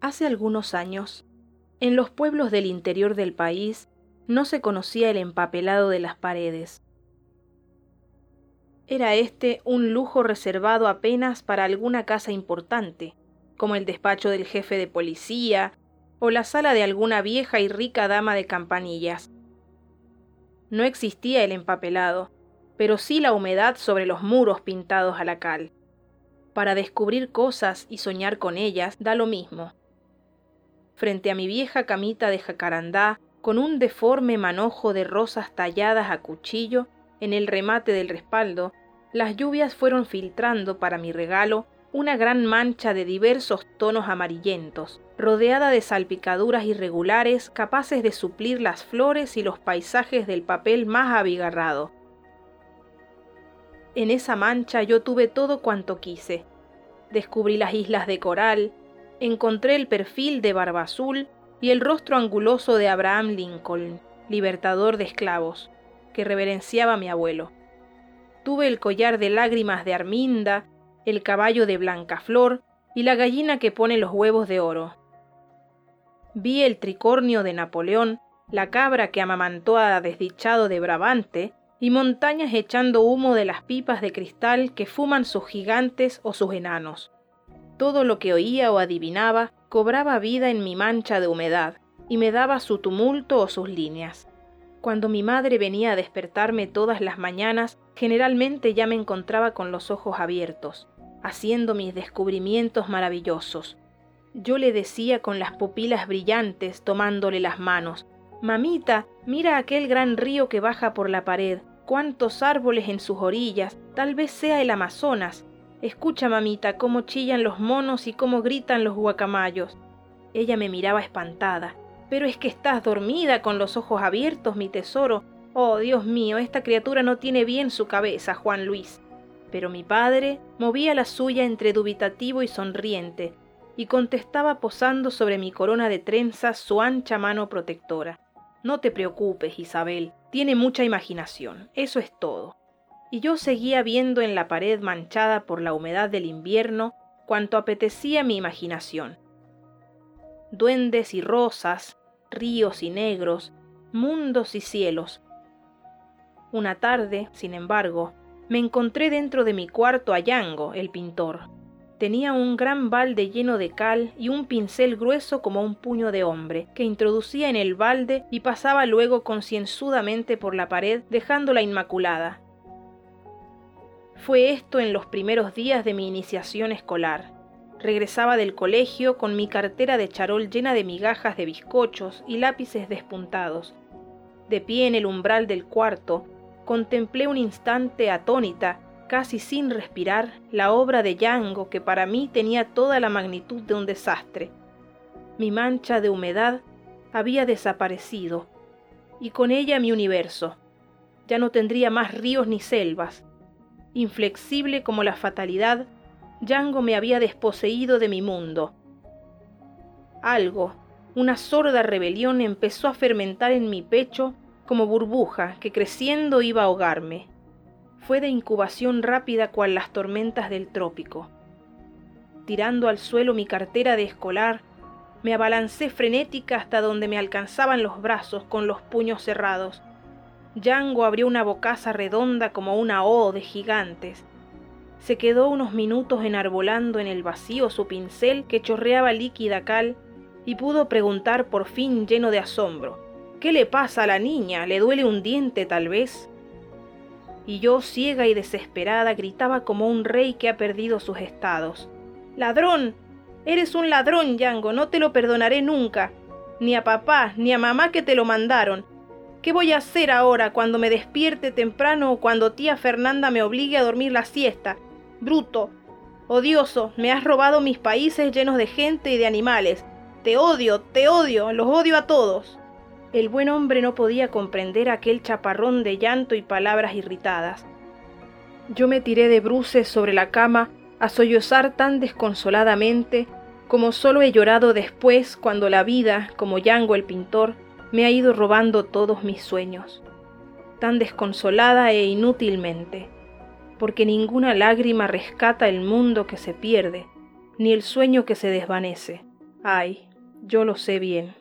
Hace algunos años, en los pueblos del interior del país no se conocía el empapelado de las paredes. Era este un lujo reservado apenas para alguna casa importante, como el despacho del jefe de policía o la sala de alguna vieja y rica dama de campanillas. No existía el empapelado, pero sí la humedad sobre los muros pintados a la cal. Para descubrir cosas y soñar con ellas da lo mismo frente a mi vieja camita de jacarandá, con un deforme manojo de rosas talladas a cuchillo en el remate del respaldo, las lluvias fueron filtrando para mi regalo una gran mancha de diversos tonos amarillentos, rodeada de salpicaduras irregulares capaces de suplir las flores y los paisajes del papel más abigarrado. En esa mancha yo tuve todo cuanto quise. Descubrí las islas de coral, encontré el perfil de Barba Azul y el rostro anguloso de Abraham Lincoln, libertador de esclavos, que reverenciaba a mi abuelo. Tuve el collar de lágrimas de Arminda, el caballo de Blancaflor y la gallina que pone los huevos de oro. Vi el tricornio de Napoleón, la cabra que amamantó a desdichado de Brabante, y montañas echando humo de las pipas de cristal que fuman sus gigantes o sus enanos. Todo lo que oía o adivinaba cobraba vida en mi mancha de humedad y me daba su tumulto o sus líneas. Cuando mi madre venía a despertarme todas las mañanas, generalmente ya me encontraba con los ojos abiertos, haciendo mis descubrimientos maravillosos. Yo le decía con las pupilas brillantes, tomándole las manos, Mamita, mira aquel gran río que baja por la pared, cuántos árboles en sus orillas, tal vez sea el Amazonas, Escucha, mamita, cómo chillan los monos y cómo gritan los guacamayos. Ella me miraba espantada. Pero es que estás dormida con los ojos abiertos, mi tesoro. Oh, Dios mío, esta criatura no tiene bien su cabeza, Juan Luis. Pero mi padre movía la suya entre dubitativo y sonriente, y contestaba posando sobre mi corona de trenzas su ancha mano protectora. No te preocupes, Isabel, tiene mucha imaginación, eso es todo y yo seguía viendo en la pared manchada por la humedad del invierno cuanto apetecía mi imaginación. Duendes y rosas, ríos y negros, mundos y cielos. Una tarde, sin embargo, me encontré dentro de mi cuarto a Yango, el pintor. Tenía un gran balde lleno de cal y un pincel grueso como un puño de hombre, que introducía en el balde y pasaba luego concienzudamente por la pared dejándola inmaculada, fue esto en los primeros días de mi iniciación escolar. Regresaba del colegio con mi cartera de charol llena de migajas de bizcochos y lápices despuntados. De pie en el umbral del cuarto, contemplé un instante atónita, casi sin respirar, la obra de Yango que para mí tenía toda la magnitud de un desastre. Mi mancha de humedad había desaparecido, y con ella mi universo. Ya no tendría más ríos ni selvas, inflexible como la fatalidad, Yango me había desposeído de mi mundo. Algo, una sorda rebelión empezó a fermentar en mi pecho como burbuja que creciendo iba a ahogarme. Fue de incubación rápida cual las tormentas del trópico. Tirando al suelo mi cartera de escolar, me abalancé frenética hasta donde me alcanzaban los brazos con los puños cerrados Yango abrió una bocaza redonda como una O de gigantes. Se quedó unos minutos enarbolando en el vacío su pincel que chorreaba líquida cal y pudo preguntar por fin lleno de asombro. ¿Qué le pasa a la niña? ¿Le duele un diente tal vez? Y yo, ciega y desesperada, gritaba como un rey que ha perdido sus estados. ¡Ladrón! Eres un ladrón, Yango, no te lo perdonaré nunca. Ni a papá, ni a mamá que te lo mandaron. ¿Qué voy a hacer ahora cuando me despierte temprano o cuando tía Fernanda me obligue a dormir la siesta? Bruto, odioso, me has robado mis países llenos de gente y de animales. Te odio, te odio, los odio a todos. El buen hombre no podía comprender aquel chaparrón de llanto y palabras irritadas. Yo me tiré de bruces sobre la cama a sollozar tan desconsoladamente como solo he llorado después cuando la vida, como Yango el pintor, me ha ido robando todos mis sueños, tan desconsolada e inútilmente, porque ninguna lágrima rescata el mundo que se pierde, ni el sueño que se desvanece. Ay, yo lo sé bien.